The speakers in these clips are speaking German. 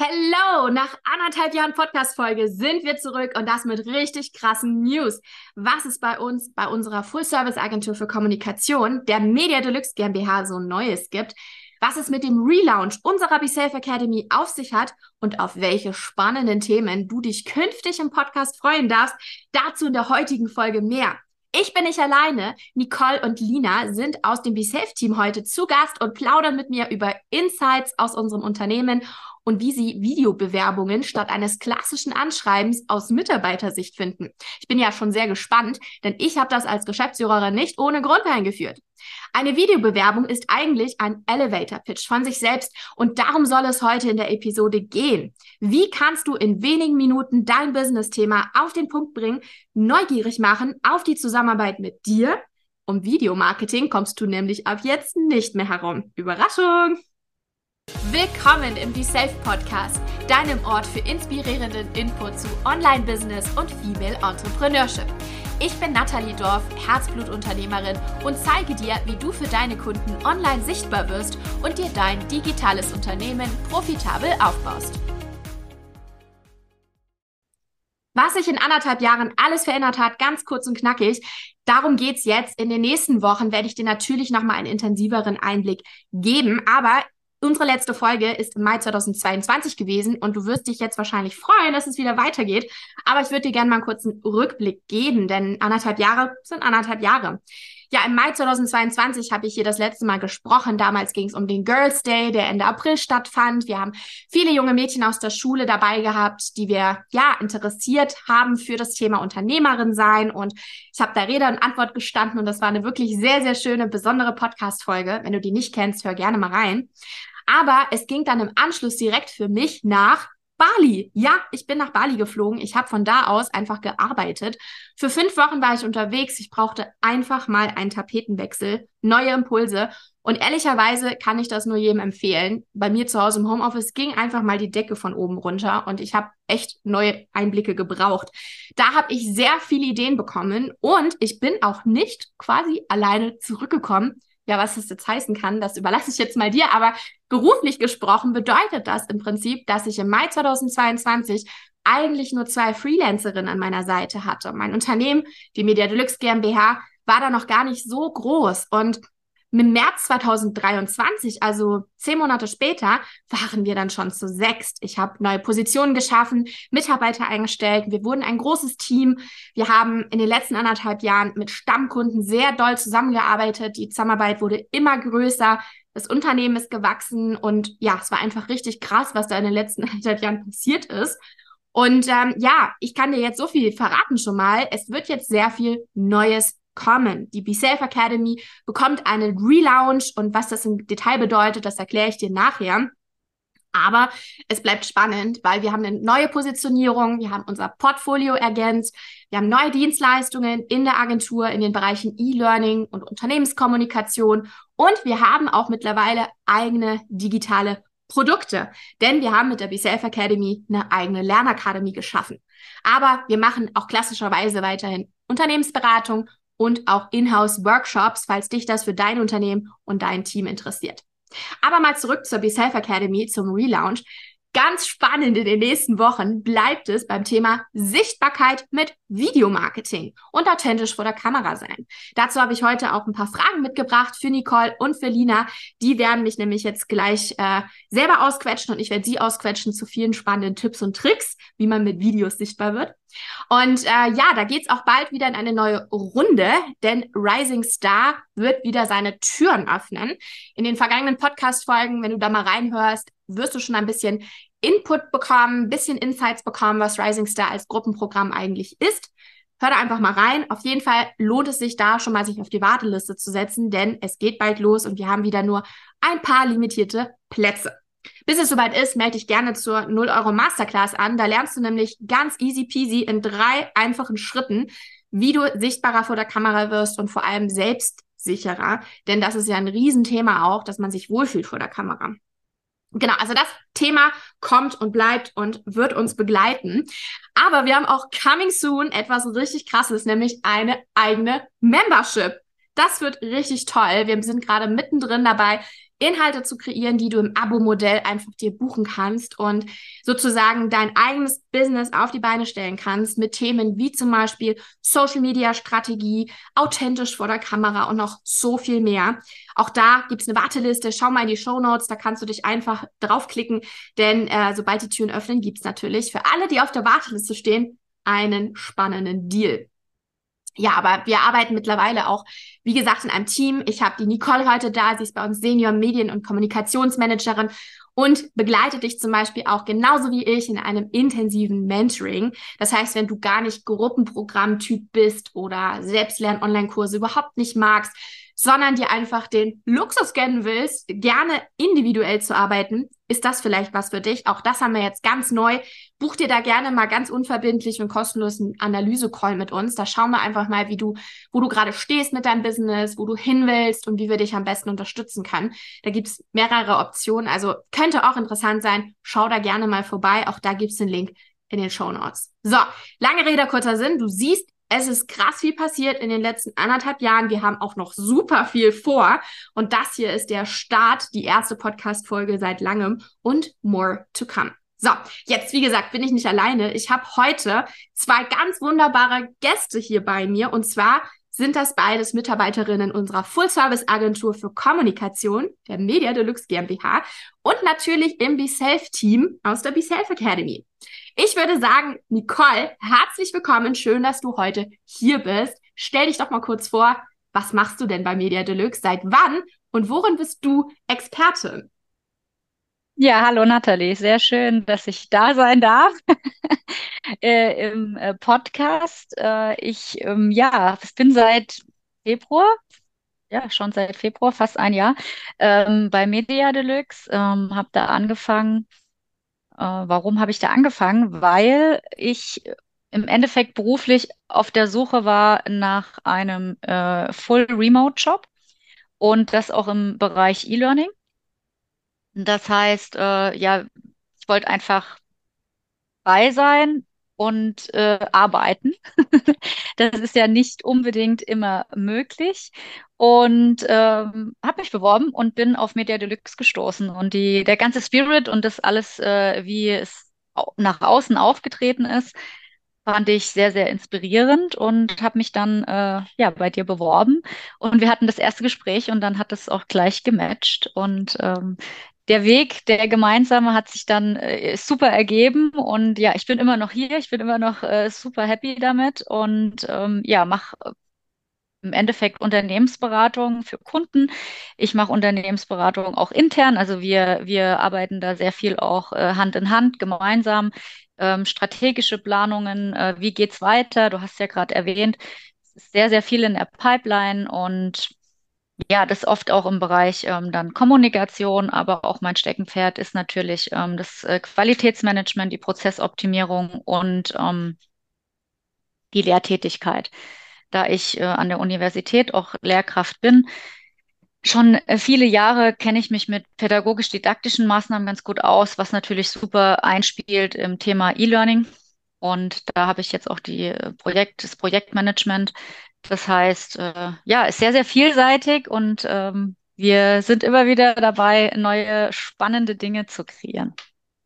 Hello! Nach anderthalb Jahren Podcast-Folge sind wir zurück und das mit richtig krassen News. Was ist bei uns, bei unserer Full-Service-Agentur für Kommunikation, der Media Deluxe GmbH, so Neues gibt, was es mit dem Relaunch unserer Be Safe Academy auf sich hat und auf welche spannenden Themen du dich künftig im Podcast freuen darfst, dazu in der heutigen Folge mehr. Ich bin nicht alleine. Nicole und Lina sind aus dem Be Safe Team heute zu Gast und plaudern mit mir über Insights aus unserem Unternehmen und wie sie Videobewerbungen statt eines klassischen Anschreibens aus Mitarbeitersicht finden. Ich bin ja schon sehr gespannt, denn ich habe das als Geschäftsführerin nicht ohne Grund eingeführt. Eine Videobewerbung ist eigentlich ein Elevator-Pitch von sich selbst und darum soll es heute in der Episode gehen. Wie kannst du in wenigen Minuten dein Business-Thema auf den Punkt bringen, neugierig machen auf die Zusammenarbeit mit dir? Um Videomarketing kommst du nämlich ab jetzt nicht mehr herum. Überraschung! Willkommen im Be Safe Podcast, deinem Ort für inspirierenden Input zu Online-Business und Female Entrepreneurship. Ich bin Nathalie Dorf, Herzblutunternehmerin und zeige dir, wie du für deine Kunden online sichtbar wirst und dir dein digitales Unternehmen profitabel aufbaust. Was sich in anderthalb Jahren alles verändert hat, ganz kurz und knackig. Darum geht's jetzt. In den nächsten Wochen werde ich dir natürlich nochmal einen intensiveren Einblick geben. Aber Unsere letzte Folge ist im Mai 2022 gewesen und du wirst dich jetzt wahrscheinlich freuen, dass es wieder weitergeht. Aber ich würde dir gerne mal einen kurzen Rückblick geben, denn anderthalb Jahre sind anderthalb Jahre. Ja, im Mai 2022 habe ich hier das letzte Mal gesprochen. Damals ging es um den Girls Day, der Ende April stattfand. Wir haben viele junge Mädchen aus der Schule dabei gehabt, die wir ja interessiert haben für das Thema Unternehmerin sein. Und ich habe da Rede und Antwort gestanden und das war eine wirklich sehr, sehr schöne, besondere Podcast-Folge. Wenn du die nicht kennst, hör gerne mal rein. Aber es ging dann im Anschluss direkt für mich nach Bali. Ja, ich bin nach Bali geflogen. Ich habe von da aus einfach gearbeitet. Für fünf Wochen war ich unterwegs. Ich brauchte einfach mal einen Tapetenwechsel, neue Impulse. Und ehrlicherweise kann ich das nur jedem empfehlen. Bei mir zu Hause im Homeoffice ging einfach mal die Decke von oben runter und ich habe echt neue Einblicke gebraucht. Da habe ich sehr viele Ideen bekommen und ich bin auch nicht quasi alleine zurückgekommen, ja, was das jetzt heißen kann, das überlasse ich jetzt mal dir. Aber beruflich gesprochen bedeutet das im Prinzip, dass ich im Mai 2022 eigentlich nur zwei Freelancerinnen an meiner Seite hatte. Mein Unternehmen, die Media Deluxe GmbH, war da noch gar nicht so groß. Und im März 2023, also zehn Monate später, waren wir dann schon zu sechst. Ich habe neue Positionen geschaffen, Mitarbeiter eingestellt. Wir wurden ein großes Team. Wir haben in den letzten anderthalb Jahren mit Stammkunden sehr doll zusammengearbeitet. Die Zusammenarbeit wurde immer größer. Das Unternehmen ist gewachsen und ja, es war einfach richtig krass, was da in den letzten anderthalb Jahren passiert ist. Und ähm, ja, ich kann dir jetzt so viel verraten schon mal. Es wird jetzt sehr viel Neues kommen. Die Be Safe Academy bekommt einen Relaunch und was das im Detail bedeutet, das erkläre ich dir nachher. Aber es bleibt spannend, weil wir haben eine neue Positionierung, wir haben unser Portfolio ergänzt, wir haben neue Dienstleistungen in der Agentur in den Bereichen E-Learning und Unternehmenskommunikation und wir haben auch mittlerweile eigene digitale Produkte, denn wir haben mit der Safe Academy eine eigene Lernakademie geschaffen. Aber wir machen auch klassischerweise weiterhin Unternehmensberatung und auch Inhouse-Workshops, falls dich das für dein Unternehmen und dein Team interessiert. Aber mal zurück zur Be Self Academy, zum Relaunch. Ganz spannend in den nächsten Wochen bleibt es beim Thema Sichtbarkeit mit Videomarketing und authentisch vor der Kamera sein. Dazu habe ich heute auch ein paar Fragen mitgebracht für Nicole und für Lina. Die werden mich nämlich jetzt gleich äh, selber ausquetschen und ich werde sie ausquetschen zu vielen spannenden Tipps und Tricks, wie man mit Videos sichtbar wird. Und äh, ja, da geht's auch bald wieder in eine neue Runde, denn Rising Star wird wieder seine Türen öffnen. In den vergangenen Podcast-Folgen, wenn du da mal reinhörst, wirst du schon ein bisschen Input bekommen, ein bisschen Insights bekommen, was Rising Star als Gruppenprogramm eigentlich ist. Hör da einfach mal rein. Auf jeden Fall lohnt es sich da schon mal, sich auf die Warteliste zu setzen, denn es geht bald los und wir haben wieder nur ein paar limitierte Plätze. Bis es soweit ist, melde dich gerne zur 0 Euro Masterclass an. Da lernst du nämlich ganz easy peasy in drei einfachen Schritten, wie du sichtbarer vor der Kamera wirst und vor allem selbstsicherer. Denn das ist ja ein Riesenthema auch, dass man sich wohlfühlt vor der Kamera. Genau, also das Thema kommt und bleibt und wird uns begleiten. Aber wir haben auch coming soon etwas richtig krasses, nämlich eine eigene Membership. Das wird richtig toll. Wir sind gerade mittendrin dabei, Inhalte zu kreieren, die du im Abo-Modell einfach dir buchen kannst und sozusagen dein eigenes Business auf die Beine stellen kannst mit Themen wie zum Beispiel Social Media Strategie, authentisch vor der Kamera und noch so viel mehr. Auch da gibt's eine Warteliste. Schau mal in die Show Notes, da kannst du dich einfach draufklicken, denn äh, sobald die Türen öffnen, gibt's natürlich für alle, die auf der Warteliste stehen, einen spannenden Deal. Ja, aber wir arbeiten mittlerweile auch, wie gesagt, in einem Team. Ich habe die Nicole heute da, sie ist bei uns Senior Medien- und Kommunikationsmanagerin und begleitet dich zum Beispiel auch genauso wie ich in einem intensiven Mentoring. Das heißt, wenn du gar nicht Gruppenprogrammtyp bist oder Selbstlern-Online-Kurse überhaupt nicht magst, sondern dir einfach den Luxus gönnen willst, gerne individuell zu arbeiten, ist das vielleicht was für dich. Auch das haben wir jetzt ganz neu. Buch dir da gerne mal ganz unverbindlich und kostenlos einen Analyse-Call mit uns. Da schauen wir einfach mal, wie du, wo du gerade stehst mit deinem Business, wo du hin willst und wie wir dich am besten unterstützen können. Da gibt's mehrere Optionen. Also könnte auch interessant sein. Schau da gerne mal vorbei. Auch da gibt's den Link in den Show Notes. So, lange Rede, kurzer Sinn. Du siehst, es ist krass viel passiert in den letzten anderthalb Jahren. Wir haben auch noch super viel vor. Und das hier ist der Start, die erste Podcast-Folge seit langem und more to come. So, jetzt, wie gesagt, bin ich nicht alleine. Ich habe heute zwei ganz wunderbare Gäste hier bei mir. Und zwar sind das beides Mitarbeiterinnen unserer Full-Service-Agentur für Kommunikation, der Media Deluxe GmbH und natürlich im BeSelf-Team aus der BeSelf Academy. Ich würde sagen, Nicole, herzlich willkommen. Schön, dass du heute hier bist. Stell dich doch mal kurz vor, was machst du denn bei Media Deluxe? Seit wann und worin bist du Expertin? Ja, hallo Nathalie, sehr schön, dass ich da sein darf äh, im äh, Podcast. Äh, ich ähm, ja, bin seit Februar, ja schon seit Februar, fast ein Jahr ähm, bei Media Deluxe, ähm, habe da angefangen äh, warum habe ich da angefangen? Weil ich im Endeffekt beruflich auf der Suche war nach einem äh, Full Remote Job und das auch im Bereich E-Learning. Das heißt, äh, ja, ich wollte einfach frei sein, und äh, arbeiten. das ist ja nicht unbedingt immer möglich. Und ähm, habe mich beworben und bin auf Media Deluxe gestoßen. Und die, der ganze Spirit und das alles, äh, wie es nach außen aufgetreten ist, fand ich sehr, sehr inspirierend und habe mich dann äh, ja bei dir beworben. Und wir hatten das erste Gespräch und dann hat es auch gleich gematcht. Und ähm, der Weg, der gemeinsame, hat sich dann äh, super ergeben und ja, ich bin immer noch hier, ich bin immer noch äh, super happy damit und ähm, ja, mache äh, im Endeffekt Unternehmensberatung für Kunden. Ich mache Unternehmensberatung auch intern, also wir, wir arbeiten da sehr viel auch äh, Hand in Hand, gemeinsam. Ähm, strategische Planungen, äh, wie geht's weiter? Du hast ja gerade erwähnt, es ist sehr, sehr viel in der Pipeline und ja, das oft auch im Bereich ähm, dann Kommunikation, aber auch mein Steckenpferd ist natürlich ähm, das äh, Qualitätsmanagement, die Prozessoptimierung und ähm, die Lehrtätigkeit. Da ich äh, an der Universität auch Lehrkraft bin, schon äh, viele Jahre kenne ich mich mit pädagogisch-didaktischen Maßnahmen ganz gut aus, was natürlich super einspielt im Thema E-Learning. Und da habe ich jetzt auch die äh, Projekt, das Projektmanagement das heißt, äh, ja, ist sehr, sehr vielseitig und ähm, wir sind immer wieder dabei, neue spannende Dinge zu kreieren.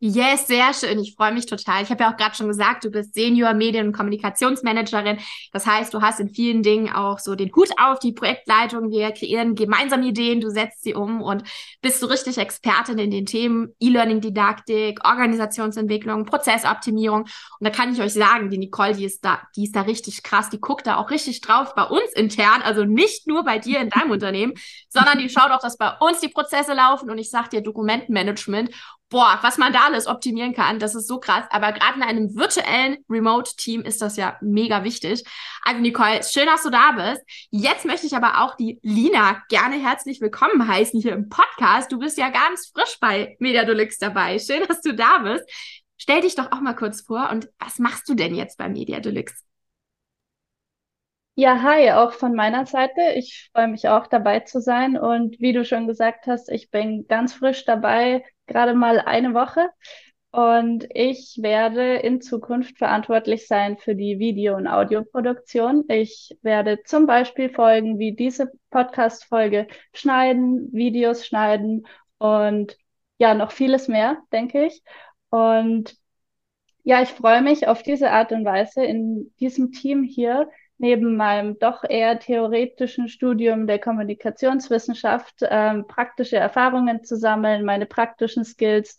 Yes, sehr schön. Ich freue mich total. Ich habe ja auch gerade schon gesagt, du bist Senior Medien- und Kommunikationsmanagerin. Das heißt, du hast in vielen Dingen auch so den Hut auf, die Projektleitung. Wir kreieren gemeinsam Ideen, du setzt sie um und bist so richtig Expertin in den Themen E-Learning-Didaktik, Organisationsentwicklung, Prozessoptimierung. Und da kann ich euch sagen, die Nicole, die ist da, die ist da richtig krass. Die guckt da auch richtig drauf bei uns intern. Also nicht nur bei dir in deinem Unternehmen, sondern die schaut auch, dass bei uns die Prozesse laufen. Und ich sag dir Dokumentenmanagement boah, was man da alles optimieren kann, das ist so krass. Aber gerade in einem virtuellen Remote-Team ist das ja mega wichtig. Also Nicole, schön, dass du da bist. Jetzt möchte ich aber auch die Lina gerne herzlich willkommen heißen hier im Podcast. Du bist ja ganz frisch bei Media Deluxe dabei. Schön, dass du da bist. Stell dich doch auch mal kurz vor und was machst du denn jetzt bei Media Deluxe? Ja, hi, auch von meiner Seite. Ich freue mich auch dabei zu sein. Und wie du schon gesagt hast, ich bin ganz frisch dabei, gerade mal eine Woche. und ich werde in Zukunft verantwortlich sein für die Video- und Audioproduktion. Ich werde zum Beispiel Folgen wie diese Podcast-Folge schneiden, Videos schneiden und ja, noch vieles mehr, denke ich. Und ja, ich freue mich auf diese Art und Weise in diesem Team hier neben meinem doch eher theoretischen Studium der Kommunikationswissenschaft ähm, praktische Erfahrungen zu sammeln, meine praktischen Skills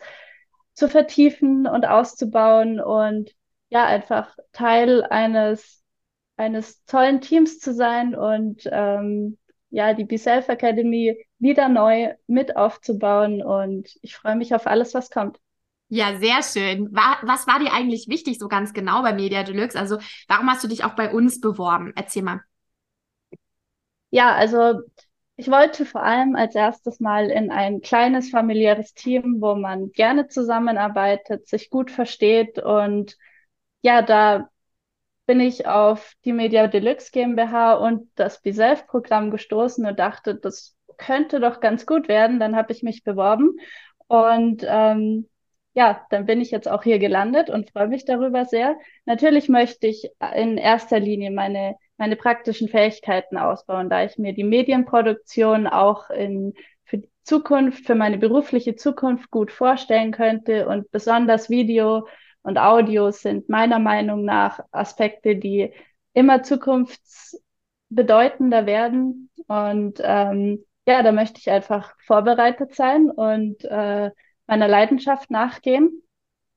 zu vertiefen und auszubauen und ja, einfach Teil eines, eines tollen Teams zu sein und ähm, ja, die Be Self Academy wieder neu mit aufzubauen. Und ich freue mich auf alles, was kommt. Ja, sehr schön. War, was war dir eigentlich wichtig so ganz genau bei Media Deluxe? Also warum hast du dich auch bei uns beworben? Erzähl mal. Ja, also ich wollte vor allem als erstes mal in ein kleines familiäres Team, wo man gerne zusammenarbeitet, sich gut versteht und ja, da bin ich auf die Media Deluxe GmbH und das BeSelf-Programm gestoßen und dachte, das könnte doch ganz gut werden. Dann habe ich mich beworben und ähm, ja, dann bin ich jetzt auch hier gelandet und freue mich darüber sehr. Natürlich möchte ich in erster Linie meine meine praktischen Fähigkeiten ausbauen, da ich mir die Medienproduktion auch in, für die Zukunft, für meine berufliche Zukunft gut vorstellen könnte und besonders Video und Audio sind meiner Meinung nach Aspekte, die immer zukunftsbedeutender werden und ähm, ja, da möchte ich einfach vorbereitet sein und äh, meiner Leidenschaft nachgehen.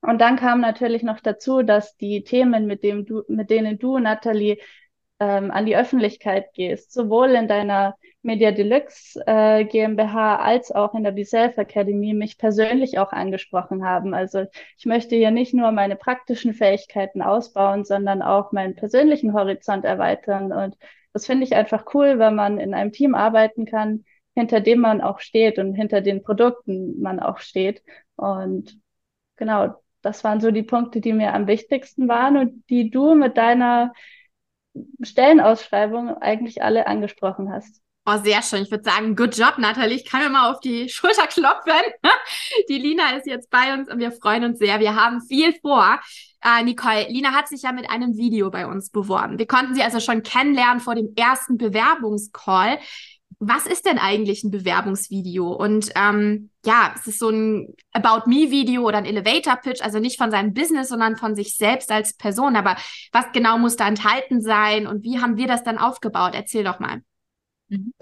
Und dann kam natürlich noch dazu, dass die Themen, mit, dem du, mit denen du, Nathalie, ähm, an die Öffentlichkeit gehst, sowohl in deiner Media Deluxe äh, GmbH als auch in der BeSelf Academy mich persönlich auch angesprochen haben. Also ich möchte hier nicht nur meine praktischen Fähigkeiten ausbauen, sondern auch meinen persönlichen Horizont erweitern. Und das finde ich einfach cool, wenn man in einem Team arbeiten kann, hinter dem man auch steht und hinter den Produkten man auch steht. Und genau, das waren so die Punkte, die mir am wichtigsten waren und die du mit deiner Stellenausschreibung eigentlich alle angesprochen hast. Oh, sehr schön. Ich würde sagen, good job, Nathalie. Ich kann mir mal auf die Schulter klopfen. Die Lina ist jetzt bei uns und wir freuen uns sehr. Wir haben viel vor. Äh, Nicole, Lina hat sich ja mit einem Video bei uns beworben. Wir konnten sie also schon kennenlernen vor dem ersten Bewerbungscall was ist denn eigentlich ein Bewerbungsvideo? Und ähm, ja, es ist so ein About Me-Video oder ein Elevator-Pitch, also nicht von seinem Business, sondern von sich selbst als Person. Aber was genau muss da enthalten sein und wie haben wir das dann aufgebaut? Erzähl doch mal. Mhm.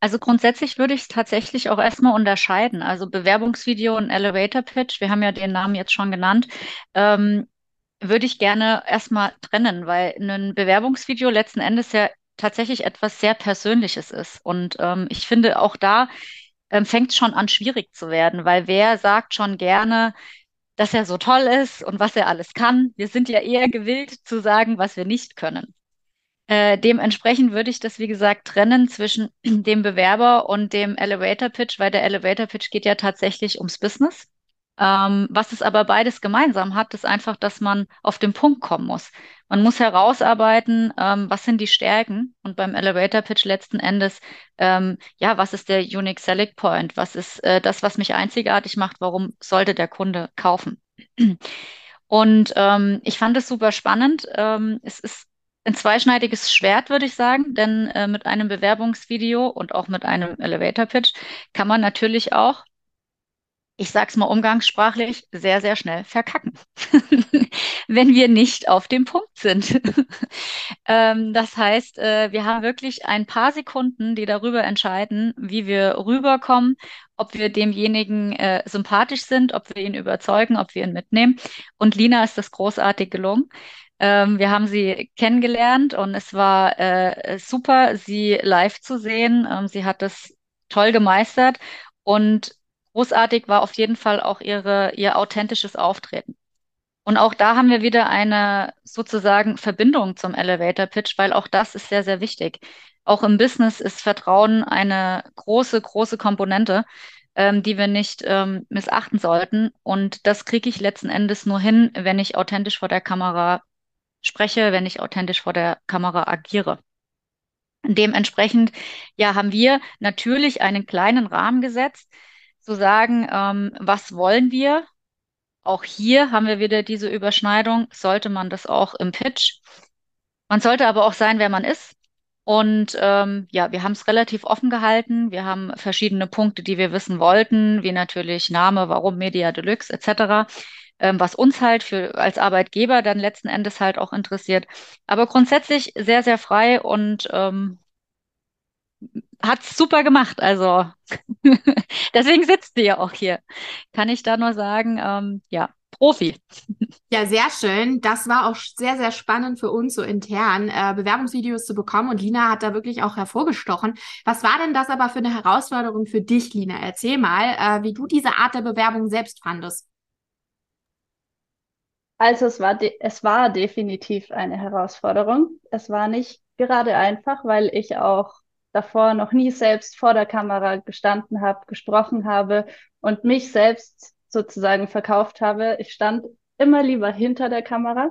Also grundsätzlich würde ich es tatsächlich auch erstmal unterscheiden. Also Bewerbungsvideo und Elevator Pitch, wir haben ja den Namen jetzt schon genannt, ähm, würde ich gerne erstmal trennen, weil ein Bewerbungsvideo letzten Endes ja tatsächlich etwas sehr Persönliches ist. Und ähm, ich finde, auch da ähm, fängt es schon an, schwierig zu werden, weil wer sagt schon gerne, dass er so toll ist und was er alles kann? Wir sind ja eher gewillt zu sagen, was wir nicht können. Äh, dementsprechend würde ich das, wie gesagt, trennen zwischen dem Bewerber und dem Elevator Pitch, weil der Elevator Pitch geht ja tatsächlich ums Business. Ähm, was es aber beides gemeinsam hat, ist einfach, dass man auf den Punkt kommen muss. Man muss herausarbeiten, ähm, was sind die Stärken und beim Elevator Pitch letzten Endes, ähm, ja, was ist der Unique Selling Point? Was ist äh, das, was mich einzigartig macht? Warum sollte der Kunde kaufen? Und ähm, ich fand es super spannend. Ähm, es ist ein zweischneidiges Schwert, würde ich sagen, denn äh, mit einem Bewerbungsvideo und auch mit einem Elevator Pitch kann man natürlich auch ich sag's mal umgangssprachlich, sehr, sehr schnell verkacken, wenn wir nicht auf dem Punkt sind. ähm, das heißt, äh, wir haben wirklich ein paar Sekunden, die darüber entscheiden, wie wir rüberkommen, ob wir demjenigen äh, sympathisch sind, ob wir ihn überzeugen, ob wir ihn mitnehmen. Und Lina ist das großartig gelungen. Ähm, wir haben sie kennengelernt und es war äh, super, sie live zu sehen. Ähm, sie hat das toll gemeistert und großartig war auf jeden Fall auch ihre, ihr authentisches Auftreten. Und auch da haben wir wieder eine sozusagen Verbindung zum Elevator Pitch, weil auch das ist sehr, sehr wichtig. Auch im Business ist Vertrauen eine große, große Komponente, ähm, die wir nicht ähm, missachten sollten. Und das kriege ich letzten Endes nur hin, wenn ich authentisch vor der Kamera spreche, wenn ich authentisch vor der Kamera agiere. Dementsprechend, ja, haben wir natürlich einen kleinen Rahmen gesetzt, zu sagen, ähm, was wollen wir auch hier haben wir wieder diese Überschneidung. Sollte man das auch im Pitch? Man sollte aber auch sein, wer man ist. Und ähm, ja, wir haben es relativ offen gehalten. Wir haben verschiedene Punkte, die wir wissen wollten, wie natürlich Name, warum Media Deluxe etc., ähm, was uns halt für als Arbeitgeber dann letzten Endes halt auch interessiert. Aber grundsätzlich sehr, sehr frei und ähm, hat's super gemacht. Also deswegen sitzt sie ja auch hier. Kann ich da nur sagen, ähm, ja, Profi. Ja, sehr schön. Das war auch sehr, sehr spannend für uns so intern, äh, Bewerbungsvideos zu bekommen. Und Lina hat da wirklich auch hervorgestochen. Was war denn das aber für eine Herausforderung für dich, Lina? Erzähl mal, äh, wie du diese Art der Bewerbung selbst fandest. Also es war, es war definitiv eine Herausforderung. Es war nicht gerade einfach, weil ich auch davor noch nie selbst vor der Kamera gestanden habe, gesprochen habe und mich selbst sozusagen verkauft habe. Ich stand immer lieber hinter der Kamera.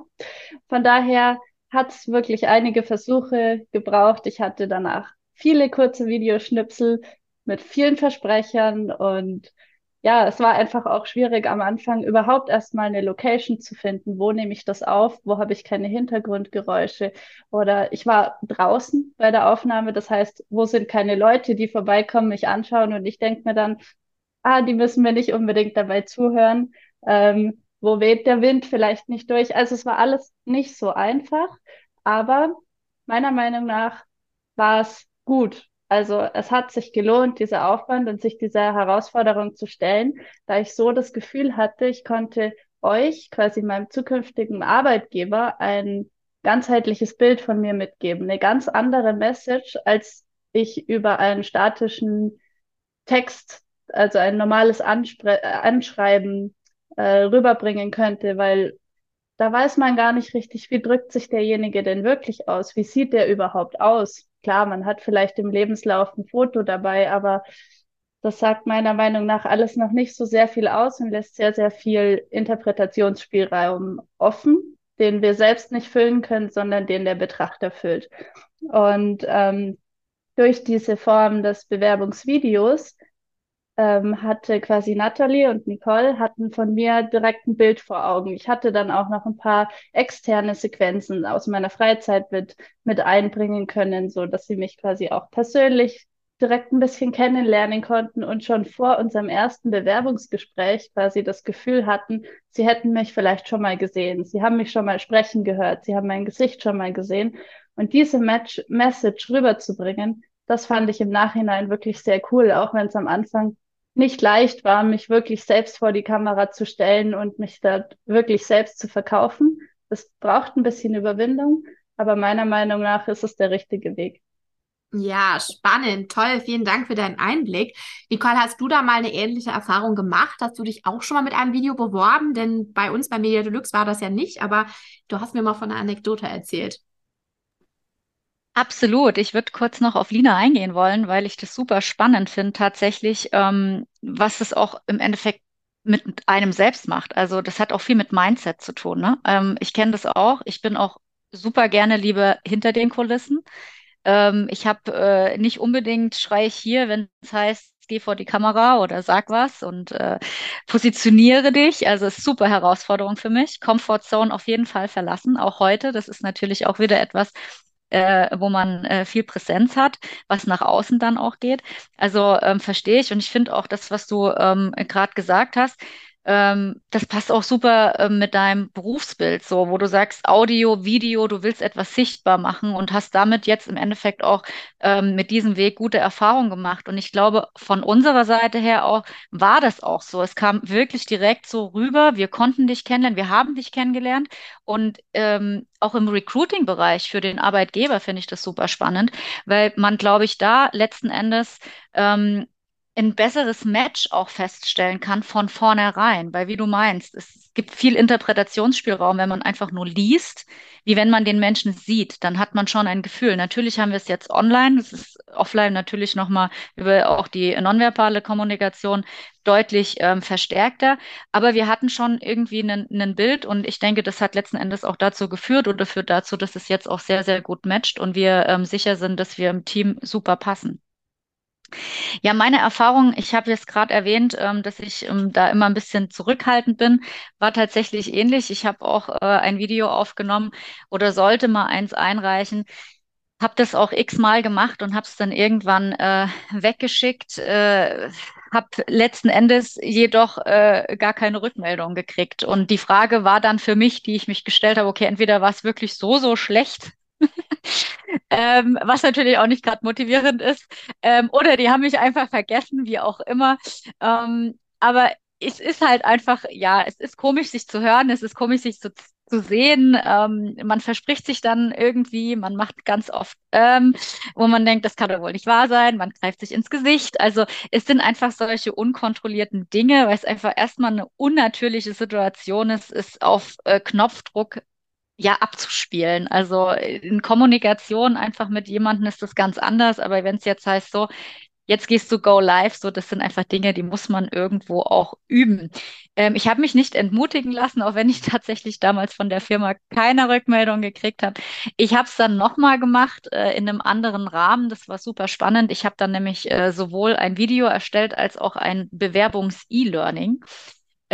Von daher hat es wirklich einige Versuche gebraucht. Ich hatte danach viele kurze Videoschnipsel mit vielen Versprechern und ja, es war einfach auch schwierig am Anfang überhaupt erstmal eine Location zu finden. Wo nehme ich das auf? Wo habe ich keine Hintergrundgeräusche? Oder ich war draußen bei der Aufnahme. Das heißt, wo sind keine Leute, die vorbeikommen, mich anschauen und ich denke mir dann, ah, die müssen mir nicht unbedingt dabei zuhören. Ähm, wo weht der Wind vielleicht nicht durch? Also es war alles nicht so einfach, aber meiner Meinung nach war es gut. Also es hat sich gelohnt, dieser Aufwand und sich dieser Herausforderung zu stellen, da ich so das Gefühl hatte, ich konnte euch, quasi meinem zukünftigen Arbeitgeber, ein ganzheitliches Bild von mir mitgeben, eine ganz andere Message, als ich über einen statischen Text, also ein normales Anspre äh, Anschreiben äh, rüberbringen könnte, weil da weiß man gar nicht richtig, wie drückt sich derjenige denn wirklich aus? Wie sieht der überhaupt aus? Klar, man hat vielleicht im Lebenslauf ein Foto dabei, aber das sagt meiner Meinung nach alles noch nicht so sehr viel aus und lässt sehr, sehr viel Interpretationsspielraum offen, den wir selbst nicht füllen können, sondern den der Betrachter füllt. Und ähm, durch diese Form des Bewerbungsvideos ähm, hatte quasi Natalie und Nicole hatten von mir direkt ein Bild vor Augen. Ich hatte dann auch noch ein paar externe Sequenzen aus meiner Freizeit mit, mit einbringen können, so dass sie mich quasi auch persönlich direkt ein bisschen kennenlernen konnten und schon vor unserem ersten Bewerbungsgespräch quasi das Gefühl hatten, sie hätten mich vielleicht schon mal gesehen. Sie haben mich schon mal sprechen gehört. Sie haben mein Gesicht schon mal gesehen. Und diese Match Message rüberzubringen, das fand ich im Nachhinein wirklich sehr cool, auch wenn es am Anfang nicht leicht war, mich wirklich selbst vor die Kamera zu stellen und mich da wirklich selbst zu verkaufen. Es braucht ein bisschen Überwindung, aber meiner Meinung nach ist es der richtige Weg. Ja, spannend, toll. Vielen Dank für deinen Einblick. Nicole, hast du da mal eine ähnliche Erfahrung gemacht? Hast du dich auch schon mal mit einem Video beworben? Denn bei uns bei Media Deluxe war das ja nicht, aber du hast mir mal von einer Anekdote erzählt. Absolut. Ich würde kurz noch auf Lina eingehen wollen, weil ich das super spannend finde, tatsächlich, ähm, was es auch im Endeffekt mit einem selbst macht. Also das hat auch viel mit Mindset zu tun. Ne? Ähm, ich kenne das auch. Ich bin auch super gerne lieber hinter den Kulissen. Ähm, ich habe äh, nicht unbedingt schreie ich hier, wenn es heißt, geh vor die Kamera oder sag was und äh, positioniere dich. Also ist super Herausforderung für mich. Comfort Zone auf jeden Fall verlassen, auch heute. Das ist natürlich auch wieder etwas, äh, wo man äh, viel Präsenz hat, was nach außen dann auch geht. Also ähm, verstehe ich und ich finde auch das, was du ähm, gerade gesagt hast, ähm, das passt auch super ähm, mit deinem Berufsbild, so, wo du sagst, Audio, Video, du willst etwas sichtbar machen und hast damit jetzt im Endeffekt auch ähm, mit diesem Weg gute Erfahrungen gemacht. Und ich glaube, von unserer Seite her auch war das auch so. Es kam wirklich direkt so rüber. Wir konnten dich kennenlernen, wir haben dich kennengelernt und ähm, auch im Recruiting-Bereich für den Arbeitgeber finde ich das super spannend, weil man, glaube ich, da letzten Endes ähm, ein besseres Match auch feststellen kann von vornherein, weil wie du meinst, es gibt viel Interpretationsspielraum, wenn man einfach nur liest, wie wenn man den Menschen sieht, dann hat man schon ein Gefühl. Natürlich haben wir es jetzt online, das ist offline natürlich nochmal über auch die nonverbale Kommunikation deutlich ähm, verstärkter, aber wir hatten schon irgendwie ein Bild und ich denke, das hat letzten Endes auch dazu geführt oder führt dazu, dass es jetzt auch sehr, sehr gut matcht und wir ähm, sicher sind, dass wir im Team super passen. Ja, meine Erfahrung, ich habe jetzt gerade erwähnt, ähm, dass ich ähm, da immer ein bisschen zurückhaltend bin, war tatsächlich ähnlich. Ich habe auch äh, ein Video aufgenommen oder sollte mal eins einreichen. Habe das auch x-mal gemacht und habe es dann irgendwann äh, weggeschickt. Äh, habe letzten Endes jedoch äh, gar keine Rückmeldung gekriegt. Und die Frage war dann für mich, die ich mich gestellt habe, okay, entweder war es wirklich so, so schlecht, ähm, was natürlich auch nicht gerade motivierend ist. Ähm, oder die haben mich einfach vergessen, wie auch immer. Ähm, aber es ist halt einfach, ja, es ist komisch, sich zu hören, es ist komisch, sich zu, zu sehen. Ähm, man verspricht sich dann irgendwie, man macht ganz oft, ähm, wo man denkt, das kann doch wohl nicht wahr sein, man greift sich ins Gesicht. Also es sind einfach solche unkontrollierten Dinge, weil es einfach erstmal eine unnatürliche Situation ist, ist auf äh, Knopfdruck ja abzuspielen. Also in Kommunikation einfach mit jemandem ist das ganz anders, aber wenn es jetzt heißt so, jetzt gehst du go live, so das sind einfach Dinge, die muss man irgendwo auch üben. Ähm, ich habe mich nicht entmutigen lassen, auch wenn ich tatsächlich damals von der Firma keine Rückmeldung gekriegt habe. Ich habe es dann nochmal gemacht äh, in einem anderen Rahmen. Das war super spannend. Ich habe dann nämlich äh, sowohl ein Video erstellt als auch ein Bewerbungs-E-Learning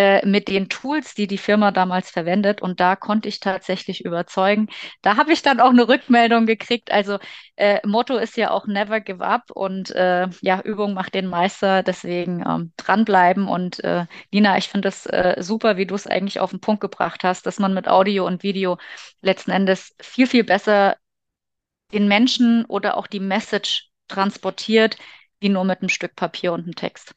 äh, mit den Tools, die die Firma damals verwendet. Und da konnte ich tatsächlich überzeugen. Da habe ich dann auch eine Rückmeldung gekriegt. Also äh, Motto ist ja auch Never Give Up und äh, ja, Übung macht den Meister. Deswegen ähm, dranbleiben. Und äh, Lina, ich finde es äh, super, wie du es eigentlich auf den Punkt gebracht hast, dass man mit Audio und Video letzten Endes viel, viel besser den Menschen oder auch die Message transportiert, wie nur mit einem Stück Papier und einem Text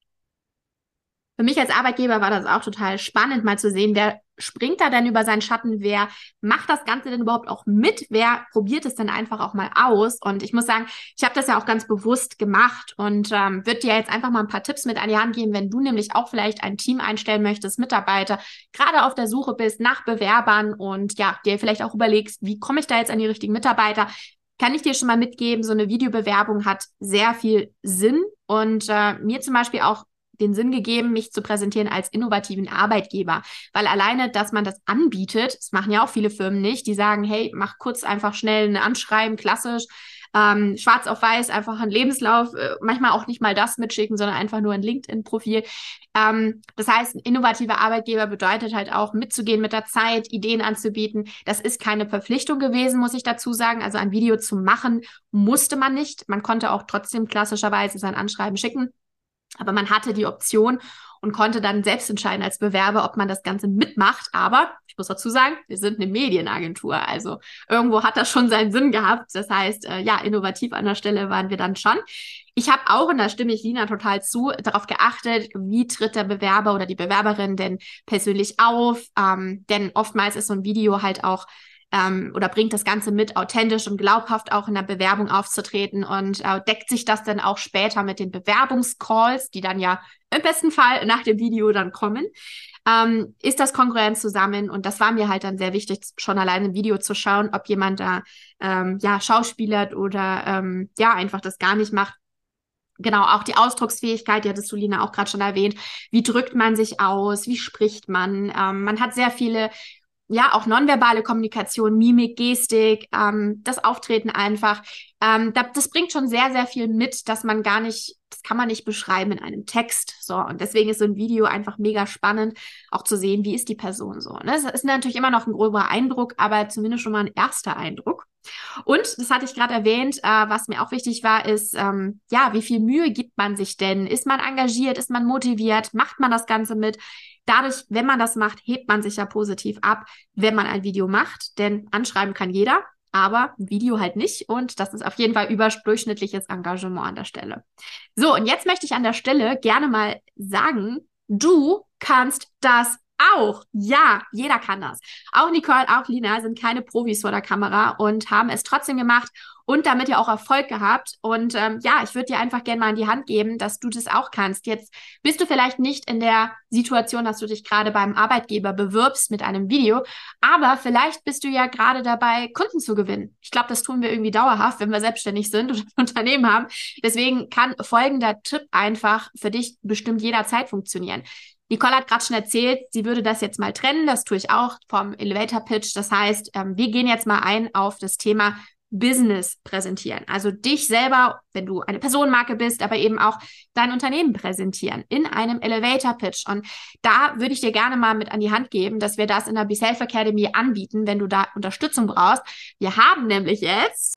für mich als Arbeitgeber war das auch total spannend, mal zu sehen, wer springt da denn über seinen Schatten, wer macht das Ganze denn überhaupt auch mit, wer probiert es denn einfach auch mal aus. Und ich muss sagen, ich habe das ja auch ganz bewusst gemacht und ähm, würde dir jetzt einfach mal ein paar Tipps mit an die Hand geben, wenn du nämlich auch vielleicht ein Team einstellen möchtest, Mitarbeiter, gerade auf der Suche bist nach Bewerbern und ja, dir vielleicht auch überlegst, wie komme ich da jetzt an die richtigen Mitarbeiter, kann ich dir schon mal mitgeben, so eine Videobewerbung hat sehr viel Sinn und äh, mir zum Beispiel auch den Sinn gegeben, mich zu präsentieren als innovativen Arbeitgeber. Weil alleine, dass man das anbietet, das machen ja auch viele Firmen nicht, die sagen, hey, mach kurz einfach schnell ein Anschreiben, klassisch, ähm, schwarz auf weiß, einfach einen Lebenslauf, äh, manchmal auch nicht mal das mitschicken, sondern einfach nur ein LinkedIn-Profil. Ähm, das heißt, ein innovativer Arbeitgeber bedeutet halt auch mitzugehen mit der Zeit, Ideen anzubieten. Das ist keine Verpflichtung gewesen, muss ich dazu sagen. Also ein Video zu machen musste man nicht. Man konnte auch trotzdem klassischerweise sein Anschreiben schicken. Aber man hatte die Option und konnte dann selbst entscheiden als Bewerber, ob man das Ganze mitmacht. Aber ich muss dazu sagen, wir sind eine Medienagentur. Also irgendwo hat das schon seinen Sinn gehabt. Das heißt, äh, ja, innovativ an der Stelle waren wir dann schon. Ich habe auch, und da stimme ich Lina total zu, darauf geachtet, wie tritt der Bewerber oder die Bewerberin denn persönlich auf. Ähm, denn oftmals ist so ein Video halt auch ähm, oder bringt das Ganze mit, authentisch und glaubhaft auch in der Bewerbung aufzutreten und äh, deckt sich das dann auch später mit den Bewerbungscalls, die dann ja im besten Fall nach dem Video dann kommen. Ähm, ist das kongruent zusammen? Und das war mir halt dann sehr wichtig, schon allein im Video zu schauen, ob jemand da ähm, ja schauspielert oder ähm, ja einfach das gar nicht macht. Genau, auch die Ausdrucksfähigkeit, die hattest du, Lina, auch gerade schon erwähnt. Wie drückt man sich aus? Wie spricht man? Ähm, man hat sehr viele ja, auch nonverbale Kommunikation, Mimik, Gestik, ähm, das Auftreten einfach. Ähm, das, das bringt schon sehr, sehr viel mit, dass man gar nicht, das kann man nicht beschreiben in einem Text. So, und deswegen ist so ein Video einfach mega spannend, auch zu sehen, wie ist die Person so. Ne? Das ist natürlich immer noch ein grober Eindruck, aber zumindest schon mal ein erster Eindruck. Und das hatte ich gerade erwähnt, äh, was mir auch wichtig war, ist, ähm, ja, wie viel Mühe gibt man sich denn? Ist man engagiert? Ist man motiviert? Macht man das Ganze mit? Dadurch, wenn man das macht, hebt man sich ja positiv ab, wenn man ein Video macht. Denn anschreiben kann jeder, aber Video halt nicht. Und das ist auf jeden Fall überdurchschnittliches Engagement an der Stelle. So, und jetzt möchte ich an der Stelle gerne mal sagen, du kannst das auch. Ja, jeder kann das. Auch Nicole, auch Lina sind keine Profis vor der Kamera und haben es trotzdem gemacht und damit ja auch Erfolg gehabt. Und ähm, ja, ich würde dir einfach gerne mal in die Hand geben, dass du das auch kannst. Jetzt bist du vielleicht nicht in der Situation, dass du dich gerade beim Arbeitgeber bewirbst mit einem Video, aber vielleicht bist du ja gerade dabei, Kunden zu gewinnen. Ich glaube, das tun wir irgendwie dauerhaft, wenn wir selbstständig sind und ein Unternehmen haben. Deswegen kann folgender Tipp einfach für dich bestimmt jederzeit funktionieren. Nicole hat gerade schon erzählt, sie würde das jetzt mal trennen. Das tue ich auch vom Elevator Pitch. Das heißt, ähm, wir gehen jetzt mal ein auf das Thema Business präsentieren. Also dich selber, wenn du eine Personenmarke bist, aber eben auch dein Unternehmen präsentieren in einem Elevator Pitch. Und da würde ich dir gerne mal mit an die Hand geben, dass wir das in der Be Self Academy anbieten, wenn du da Unterstützung brauchst. Wir haben nämlich jetzt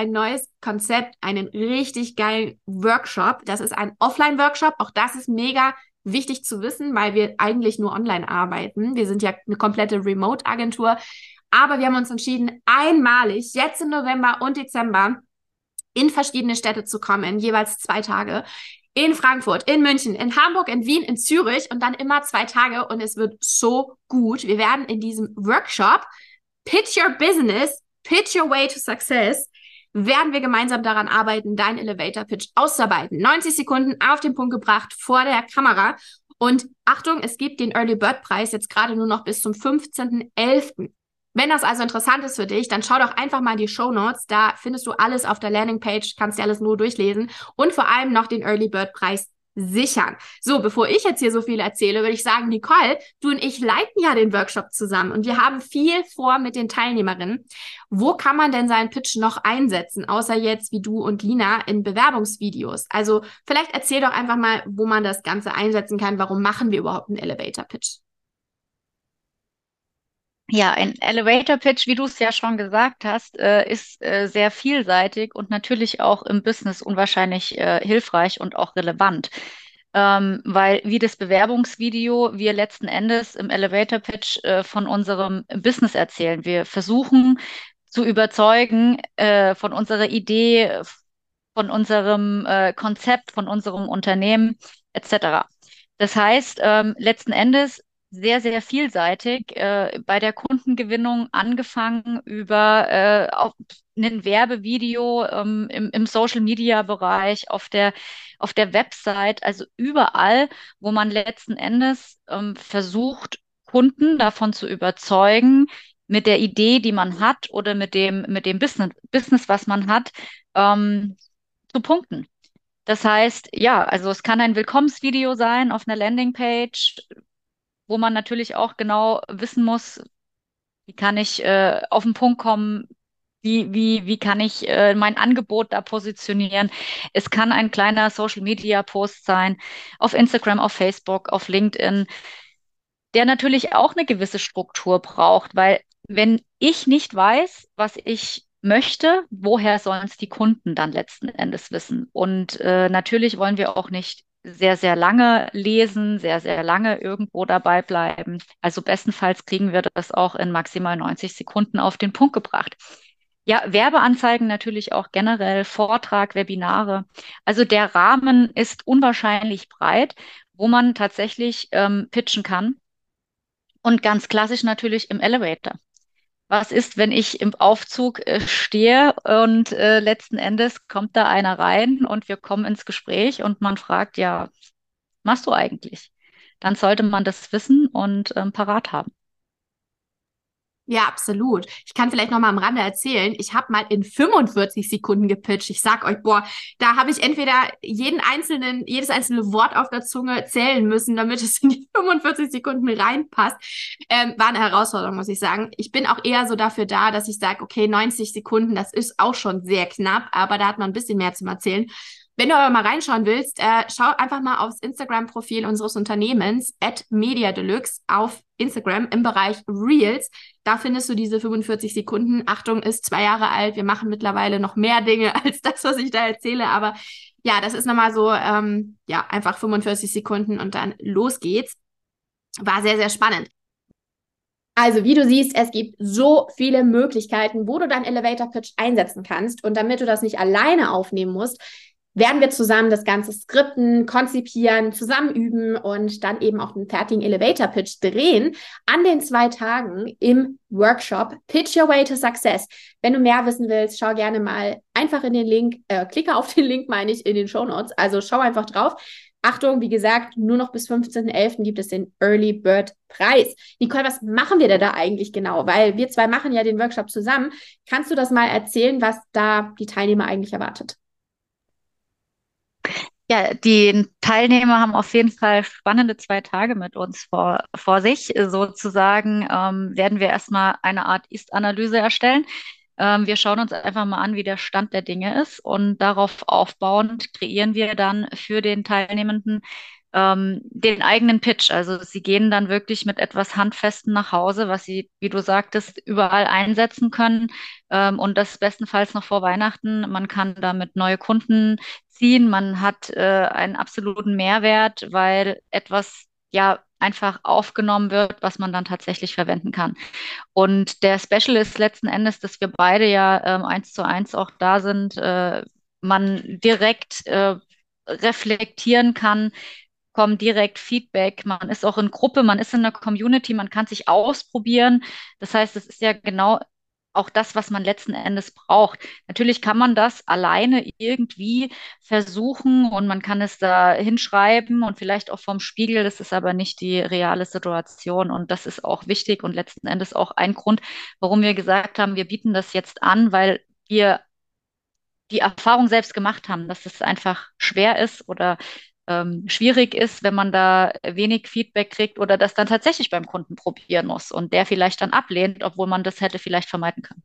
ein neues Konzept, einen richtig geilen Workshop. Das ist ein Offline-Workshop. Auch das ist mega wichtig zu wissen, weil wir eigentlich nur online arbeiten. Wir sind ja eine komplette Remote-Agentur. Aber wir haben uns entschieden, einmalig jetzt im November und Dezember in verschiedene Städte zu kommen, jeweils zwei Tage. In Frankfurt, in München, in Hamburg, in Wien, in Zürich und dann immer zwei Tage und es wird so gut. Wir werden in diesem Workshop Pitch Your Business, Pitch Your Way to Success werden wir gemeinsam daran arbeiten, deinen Elevator Pitch auszuarbeiten. 90 Sekunden auf den Punkt gebracht vor der Kamera. Und Achtung, es gibt den Early Bird Preis jetzt gerade nur noch bis zum 15.11. Wenn das also interessant ist für dich, dann schau doch einfach mal in die Show Notes. Da findest du alles auf der Landingpage, kannst dir alles nur durchlesen und vor allem noch den Early Bird Preis sichern. So, bevor ich jetzt hier so viel erzähle, würde ich sagen, Nicole, du und ich leiten ja den Workshop zusammen und wir haben viel vor mit den Teilnehmerinnen. Wo kann man denn seinen Pitch noch einsetzen, außer jetzt wie du und Lina in Bewerbungsvideos? Also vielleicht erzähl doch einfach mal, wo man das Ganze einsetzen kann. Warum machen wir überhaupt einen Elevator Pitch? Ja, ein Elevator Pitch, wie du es ja schon gesagt hast, äh, ist äh, sehr vielseitig und natürlich auch im Business unwahrscheinlich äh, hilfreich und auch relevant. Ähm, weil wie das Bewerbungsvideo wir letzten Endes im Elevator Pitch äh, von unserem Business erzählen. Wir versuchen zu überzeugen äh, von unserer Idee, von unserem äh, Konzept, von unserem Unternehmen etc. Das heißt, ähm, letzten Endes sehr, sehr vielseitig. Äh, bei der Kundengewinnung angefangen über äh, auf ein Werbevideo ähm, im, im Social-Media-Bereich, auf der, auf der Website, also überall, wo man letzten Endes ähm, versucht, Kunden davon zu überzeugen, mit der Idee, die man hat oder mit dem, mit dem Business, Business was man hat, ähm, zu punkten. Das heißt, ja, also es kann ein Willkommensvideo sein auf einer Landingpage, wo man natürlich auch genau wissen muss, wie kann ich äh, auf den Punkt kommen, wie, wie, wie kann ich äh, mein Angebot da positionieren? Es kann ein kleiner Social Media Post sein, auf Instagram, auf Facebook, auf LinkedIn, der natürlich auch eine gewisse Struktur braucht, weil wenn ich nicht weiß, was ich möchte, woher sollen es die Kunden dann letzten Endes wissen? Und äh, natürlich wollen wir auch nicht sehr, sehr lange lesen, sehr, sehr lange irgendwo dabei bleiben. Also bestenfalls kriegen wir das auch in maximal 90 Sekunden auf den Punkt gebracht. Ja, Werbeanzeigen natürlich auch generell, Vortrag, Webinare. Also der Rahmen ist unwahrscheinlich breit, wo man tatsächlich ähm, pitchen kann. Und ganz klassisch natürlich im Elevator was ist, wenn ich im Aufzug äh, stehe und äh, letzten Endes kommt da einer rein und wir kommen ins Gespräch und man fragt, ja, machst du eigentlich? Dann sollte man das wissen und ähm, parat haben. Ja, absolut. Ich kann vielleicht noch mal am Rande erzählen, ich habe mal in 45 Sekunden gepitcht. Ich sag euch, boah, da habe ich entweder jeden einzelnen, jedes einzelne Wort auf der Zunge zählen müssen, damit es in die 45 Sekunden reinpasst. Ähm, war eine Herausforderung, muss ich sagen. Ich bin auch eher so dafür da, dass ich sage, okay, 90 Sekunden, das ist auch schon sehr knapp, aber da hat man ein bisschen mehr zu erzählen. Wenn du aber mal reinschauen willst, äh, schau einfach mal aufs Instagram-Profil unseres Unternehmens, at Media Deluxe, auf Instagram im Bereich Reels. Da findest du diese 45 Sekunden. Achtung, ist zwei Jahre alt. Wir machen mittlerweile noch mehr Dinge als das, was ich da erzähle. Aber ja, das ist nochmal so, ähm, ja, einfach 45 Sekunden und dann los geht's. War sehr, sehr spannend. Also, wie du siehst, es gibt so viele Möglichkeiten, wo du deinen Elevator Pitch einsetzen kannst. Und damit du das nicht alleine aufnehmen musst, werden wir zusammen das Ganze skripten, konzipieren, zusammen üben und dann eben auch einen fertigen Elevator Pitch drehen an den zwei Tagen im Workshop Pitch Your Way to Success. Wenn du mehr wissen willst, schau gerne mal einfach in den Link, äh, klicke auf den Link, meine ich, in den Show Notes. Also schau einfach drauf. Achtung, wie gesagt, nur noch bis 15.11. gibt es den Early Bird Preis. Nicole, was machen wir denn da eigentlich genau? Weil wir zwei machen ja den Workshop zusammen. Kannst du das mal erzählen, was da die Teilnehmer eigentlich erwartet? Ja, die Teilnehmer haben auf jeden Fall spannende zwei Tage mit uns vor, vor sich. Sozusagen ähm, werden wir erstmal eine Art Ist-Analyse erstellen. Ähm, wir schauen uns einfach mal an, wie der Stand der Dinge ist und darauf aufbauend kreieren wir dann für den Teilnehmenden ähm, den eigenen Pitch. Also sie gehen dann wirklich mit etwas Handfesten nach Hause, was sie, wie du sagtest, überall einsetzen können ähm, und das bestenfalls noch vor Weihnachten. Man kann damit neue Kunden ziehen, man hat äh, einen absoluten Mehrwert, weil etwas ja einfach aufgenommen wird, was man dann tatsächlich verwenden kann. Und der Special ist letzten Endes, dass wir beide ja ähm, eins zu eins auch da sind, äh, man direkt äh, reflektieren kann, kommt direkt Feedback, man ist auch in Gruppe, man ist in der Community, man kann sich ausprobieren. Das heißt, es ist ja genau auch das, was man letzten Endes braucht. Natürlich kann man das alleine irgendwie versuchen und man kann es da hinschreiben und vielleicht auch vom Spiegel. Das ist aber nicht die reale Situation und das ist auch wichtig und letzten Endes auch ein Grund, warum wir gesagt haben, wir bieten das jetzt an, weil wir die Erfahrung selbst gemacht haben, dass es einfach schwer ist oder ähm, schwierig ist, wenn man da wenig Feedback kriegt oder das dann tatsächlich beim Kunden probieren muss und der vielleicht dann ablehnt, obwohl man das hätte vielleicht vermeiden können.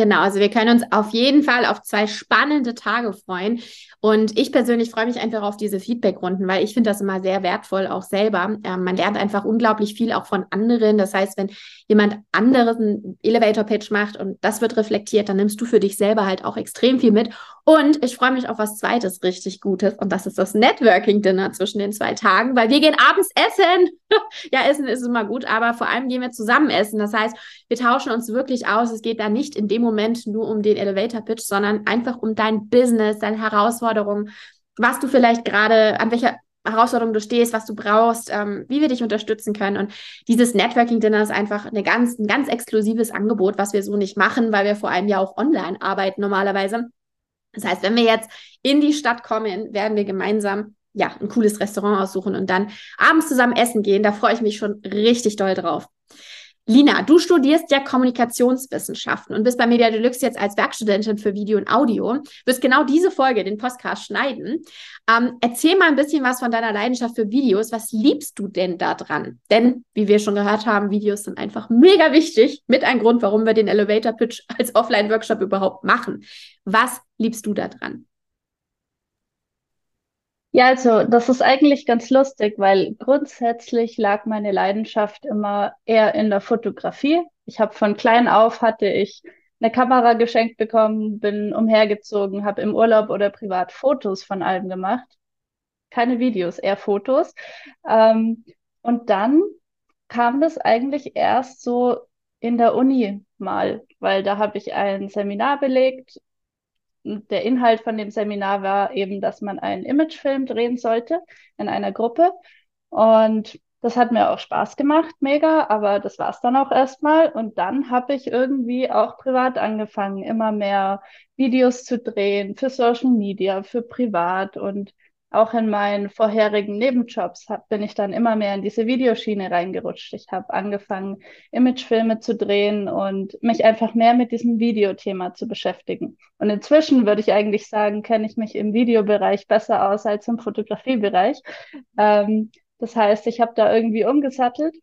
Genau, also wir können uns auf jeden Fall auf zwei spannende Tage freuen. Und ich persönlich freue mich einfach auf diese Feedback-Runden, weil ich finde das immer sehr wertvoll, auch selber. Ähm, man lernt einfach unglaublich viel auch von anderen. Das heißt, wenn jemand anderes einen Elevator-Pitch macht und das wird reflektiert, dann nimmst du für dich selber halt auch extrem viel mit. Und ich freue mich auf was Zweites richtig Gutes und das ist das Networking-Dinner zwischen den zwei Tagen, weil wir gehen abends essen. ja, essen ist immer gut, aber vor allem gehen wir zusammen essen. Das heißt, wir tauschen uns wirklich aus. Es geht da nicht in dem Moment nur um den Elevator-Pitch, sondern einfach um dein Business, deine Herausforderungen, was du vielleicht gerade, an welcher Herausforderung du stehst, was du brauchst, ähm, wie wir dich unterstützen können. Und dieses Networking-Dinner ist einfach eine ganz, ein ganz exklusives Angebot, was wir so nicht machen, weil wir vor allem ja auch online arbeiten normalerweise. Das heißt, wenn wir jetzt in die Stadt kommen, werden wir gemeinsam ja ein cooles Restaurant aussuchen und dann abends zusammen essen gehen. Da freue ich mich schon richtig doll drauf. Lina, du studierst ja Kommunikationswissenschaften und bist bei Media Deluxe jetzt als Werkstudentin für Video und Audio. Wirst genau diese Folge, den Podcast, schneiden. Ähm, erzähl mal ein bisschen was von deiner Leidenschaft für Videos. Was liebst du denn da dran? Denn, wie wir schon gehört haben, Videos sind einfach mega wichtig. Mit ein Grund, warum wir den Elevator Pitch als Offline-Workshop überhaupt machen. Was liebst du da dran? Ja, also das ist eigentlich ganz lustig, weil grundsätzlich lag meine Leidenschaft immer eher in der Fotografie. Ich habe von klein auf hatte ich eine Kamera geschenkt bekommen, bin umhergezogen, habe im Urlaub oder privat Fotos von allem gemacht. Keine Videos, eher Fotos. Ähm, und dann kam das eigentlich erst so in der Uni mal, weil da habe ich ein Seminar belegt der Inhalt von dem Seminar war eben, dass man einen Imagefilm drehen sollte in einer Gruppe. Und das hat mir auch Spaß gemacht, mega, aber das war es dann auch erstmal. Und dann habe ich irgendwie auch privat angefangen, immer mehr Videos zu drehen für Social Media, für privat und auch in meinen vorherigen Nebenjobs hab, bin ich dann immer mehr in diese Videoschiene reingerutscht. Ich habe angefangen, Imagefilme zu drehen und mich einfach mehr mit diesem Videothema zu beschäftigen. Und inzwischen würde ich eigentlich sagen, kenne ich mich im Videobereich besser aus als im Fotografiebereich. Ähm, das heißt, ich habe da irgendwie umgesattelt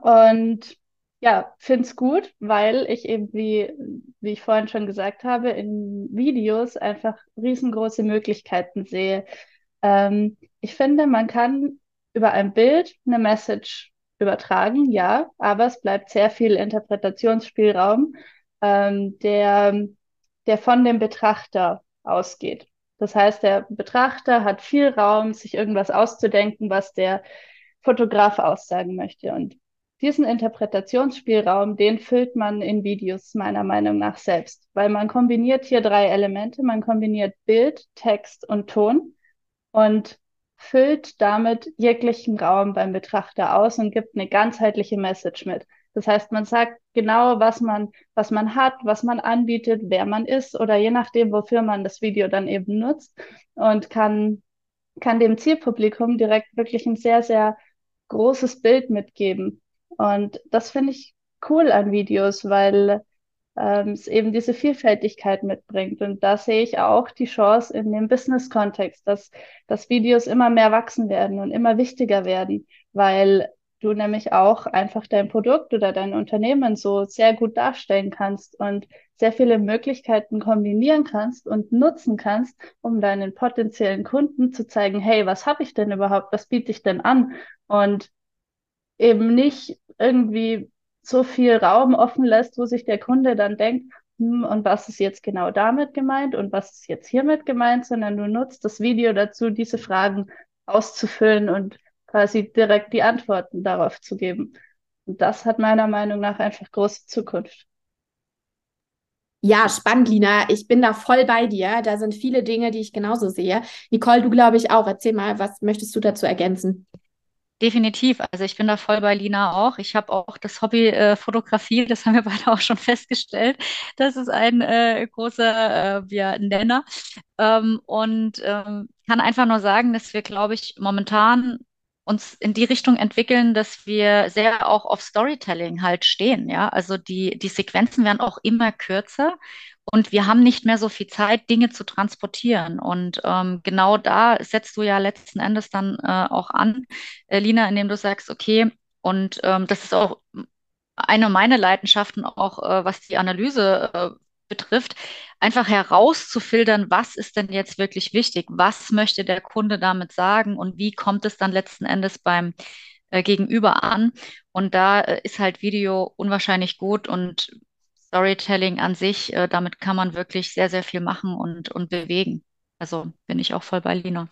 und ja, finde es gut, weil ich eben, wie, wie ich vorhin schon gesagt habe, in Videos einfach riesengroße Möglichkeiten sehe, ähm, ich finde, man kann über ein Bild eine Message übertragen, ja, aber es bleibt sehr viel Interpretationsspielraum, ähm, der, der von dem Betrachter ausgeht. Das heißt, der Betrachter hat viel Raum, sich irgendwas auszudenken, was der Fotograf aussagen möchte. Und diesen Interpretationsspielraum, den füllt man in Videos meiner Meinung nach selbst, weil man kombiniert hier drei Elemente. Man kombiniert Bild, Text und Ton und füllt damit jeglichen Raum beim Betrachter aus und gibt eine ganzheitliche Message mit. Das heißt, man sagt genau, was man, was man hat, was man anbietet, wer man ist oder je nachdem, wofür man das Video dann eben nutzt und kann, kann dem Zielpublikum direkt wirklich ein sehr, sehr großes Bild mitgeben. Und das finde ich cool an Videos, weil ähm, es eben diese Vielfältigkeit mitbringt. Und da sehe ich auch die Chance in dem Business-Kontext, dass, dass Videos immer mehr wachsen werden und immer wichtiger werden, weil du nämlich auch einfach dein Produkt oder dein Unternehmen so sehr gut darstellen kannst und sehr viele Möglichkeiten kombinieren kannst und nutzen kannst, um deinen potenziellen Kunden zu zeigen, hey, was habe ich denn überhaupt, was biete ich denn an? Und eben nicht irgendwie so viel Raum offen lässt, wo sich der Kunde dann denkt, hm, und was ist jetzt genau damit gemeint und was ist jetzt hiermit gemeint, sondern du nutzt das Video dazu, diese Fragen auszufüllen und quasi direkt die Antworten darauf zu geben. Und das hat meiner Meinung nach einfach große Zukunft. Ja, spannend, Lina. Ich bin da voll bei dir. Da sind viele Dinge, die ich genauso sehe. Nicole, du glaube ich auch. Erzähl mal, was möchtest du dazu ergänzen? Definitiv. Also ich bin da voll bei Lina auch. Ich habe auch das Hobby äh, Fotografie, das haben wir beide auch schon festgestellt. Das ist ein äh, großer äh, ja, Nenner. Ähm, und ähm, kann einfach nur sagen, dass wir, glaube ich, momentan uns in die Richtung entwickeln, dass wir sehr auch auf Storytelling halt stehen. Ja, also die, die Sequenzen werden auch immer kürzer und wir haben nicht mehr so viel Zeit, Dinge zu transportieren. Und ähm, genau da setzt du ja letzten Endes dann äh, auch an, äh, Lina, indem du sagst, okay, und ähm, das ist auch eine meiner Leidenschaften, auch äh, was die Analyse äh, betrifft, einfach herauszufiltern, was ist denn jetzt wirklich wichtig, was möchte der Kunde damit sagen und wie kommt es dann letzten Endes beim äh, Gegenüber an. Und da äh, ist halt Video unwahrscheinlich gut und Storytelling an sich, äh, damit kann man wirklich sehr, sehr viel machen und, und bewegen. Also bin ich auch voll bei Lina.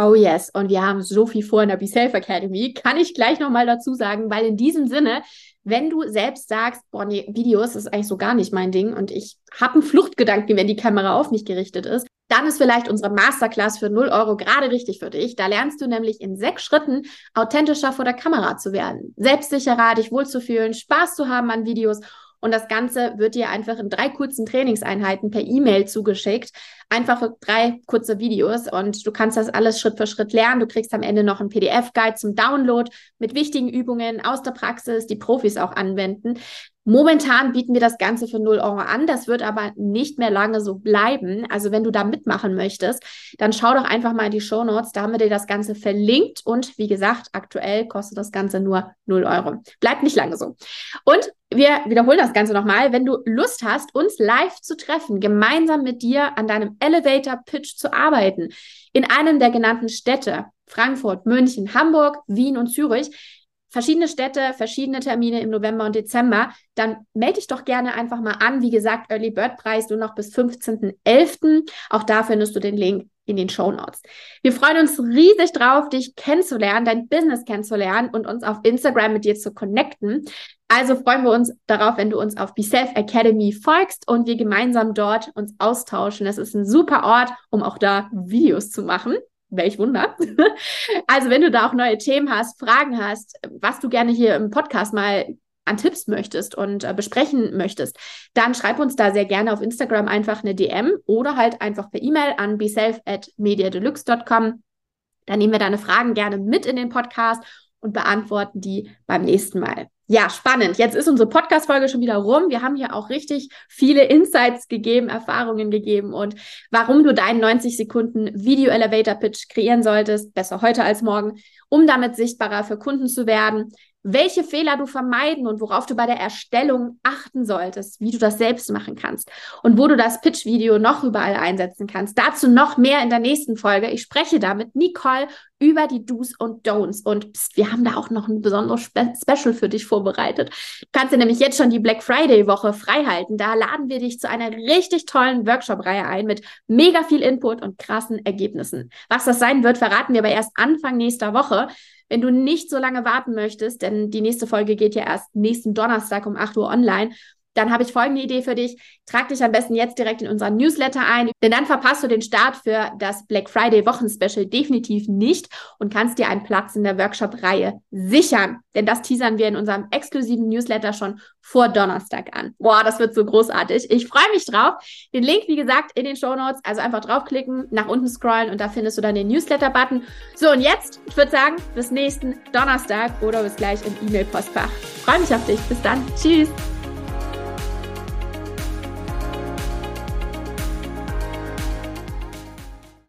Oh yes, und wir haben so viel vor in der Be Safe Academy. Kann ich gleich nochmal dazu sagen, weil in diesem Sinne, wenn du selbst sagst, boah, nee, Videos ist eigentlich so gar nicht mein Ding und ich habe einen Fluchtgedanken, wenn die Kamera auf mich gerichtet ist, dann ist vielleicht unsere Masterclass für 0 Euro gerade richtig für dich. Da lernst du nämlich in sechs Schritten authentischer vor der Kamera zu werden, selbstsicherer, dich wohlzufühlen, Spaß zu haben an Videos und das Ganze wird dir einfach in drei kurzen Trainingseinheiten per E-Mail zugeschickt. Einfach drei kurze Videos und du kannst das alles Schritt für Schritt lernen. Du kriegst am Ende noch einen PDF-Guide zum Download mit wichtigen Übungen aus der Praxis, die Profis auch anwenden. Momentan bieten wir das Ganze für 0 Euro an. Das wird aber nicht mehr lange so bleiben. Also wenn du da mitmachen möchtest, dann schau doch einfach mal in die Show Notes. Da haben wir dir das Ganze verlinkt. Und wie gesagt, aktuell kostet das Ganze nur 0 Euro. Bleibt nicht lange so. Und wir wiederholen das Ganze nochmal. Wenn du Lust hast, uns live zu treffen, gemeinsam mit dir an deinem Elevator Pitch zu arbeiten, in einem der genannten Städte, Frankfurt, München, Hamburg, Wien und Zürich, verschiedene Städte, verschiedene Termine im November und Dezember, dann melde dich doch gerne einfach mal an. Wie gesagt, Early Bird Preis nur noch bis 15.11. Auch da findest du den Link in den Show Notes. Wir freuen uns riesig drauf, dich kennenzulernen, dein Business kennenzulernen und uns auf Instagram mit dir zu connecten. Also freuen wir uns darauf, wenn du uns auf Be Self Academy folgst und wir gemeinsam dort uns austauschen. Das ist ein super Ort, um auch da Videos zu machen. Welch Wunder. Also, wenn du da auch neue Themen hast, Fragen hast, was du gerne hier im Podcast mal an Tipps möchtest und äh, besprechen möchtest, dann schreib uns da sehr gerne auf Instagram einfach eine DM oder halt einfach per E-Mail an beself at mediadeluxe.com. Dann nehmen wir deine Fragen gerne mit in den Podcast und beantworten die beim nächsten Mal. Ja, spannend. Jetzt ist unsere Podcast-Folge schon wieder rum. Wir haben hier auch richtig viele Insights gegeben, Erfahrungen gegeben und warum du deinen 90 Sekunden Video Elevator Pitch kreieren solltest, besser heute als morgen, um damit sichtbarer für Kunden zu werden, welche Fehler du vermeiden und worauf du bei der Erstellung achten solltest, wie du das selbst machen kannst und wo du das Pitch-Video noch überall einsetzen kannst. Dazu noch mehr in der nächsten Folge. Ich spreche da mit Nicole über die Do's und Don'ts und pst, wir haben da auch noch ein besonderes Spe Special für dich vorbereitet. Du kannst dir nämlich jetzt schon die Black Friday Woche freihalten. Da laden wir dich zu einer richtig tollen Workshop-Reihe ein mit mega viel Input und krassen Ergebnissen. Was das sein wird, verraten wir aber erst Anfang nächster Woche. Wenn du nicht so lange warten möchtest, denn die nächste Folge geht ja erst nächsten Donnerstag um 8 Uhr online, dann habe ich folgende Idee für dich. Trag dich am besten jetzt direkt in unseren Newsletter ein, denn dann verpasst du den Start für das Black Friday Wochenspecial definitiv nicht und kannst dir einen Platz in der Workshop-Reihe sichern. Denn das teasern wir in unserem exklusiven Newsletter schon vor Donnerstag an. Boah, das wird so großartig. Ich freue mich drauf. Den Link, wie gesagt, in den Show Notes. Also einfach draufklicken, nach unten scrollen und da findest du dann den Newsletter-Button. So, und jetzt, ich würde sagen, bis nächsten Donnerstag oder bis gleich im E-Mail-Postfach. Freue mich auf dich. Bis dann. Tschüss.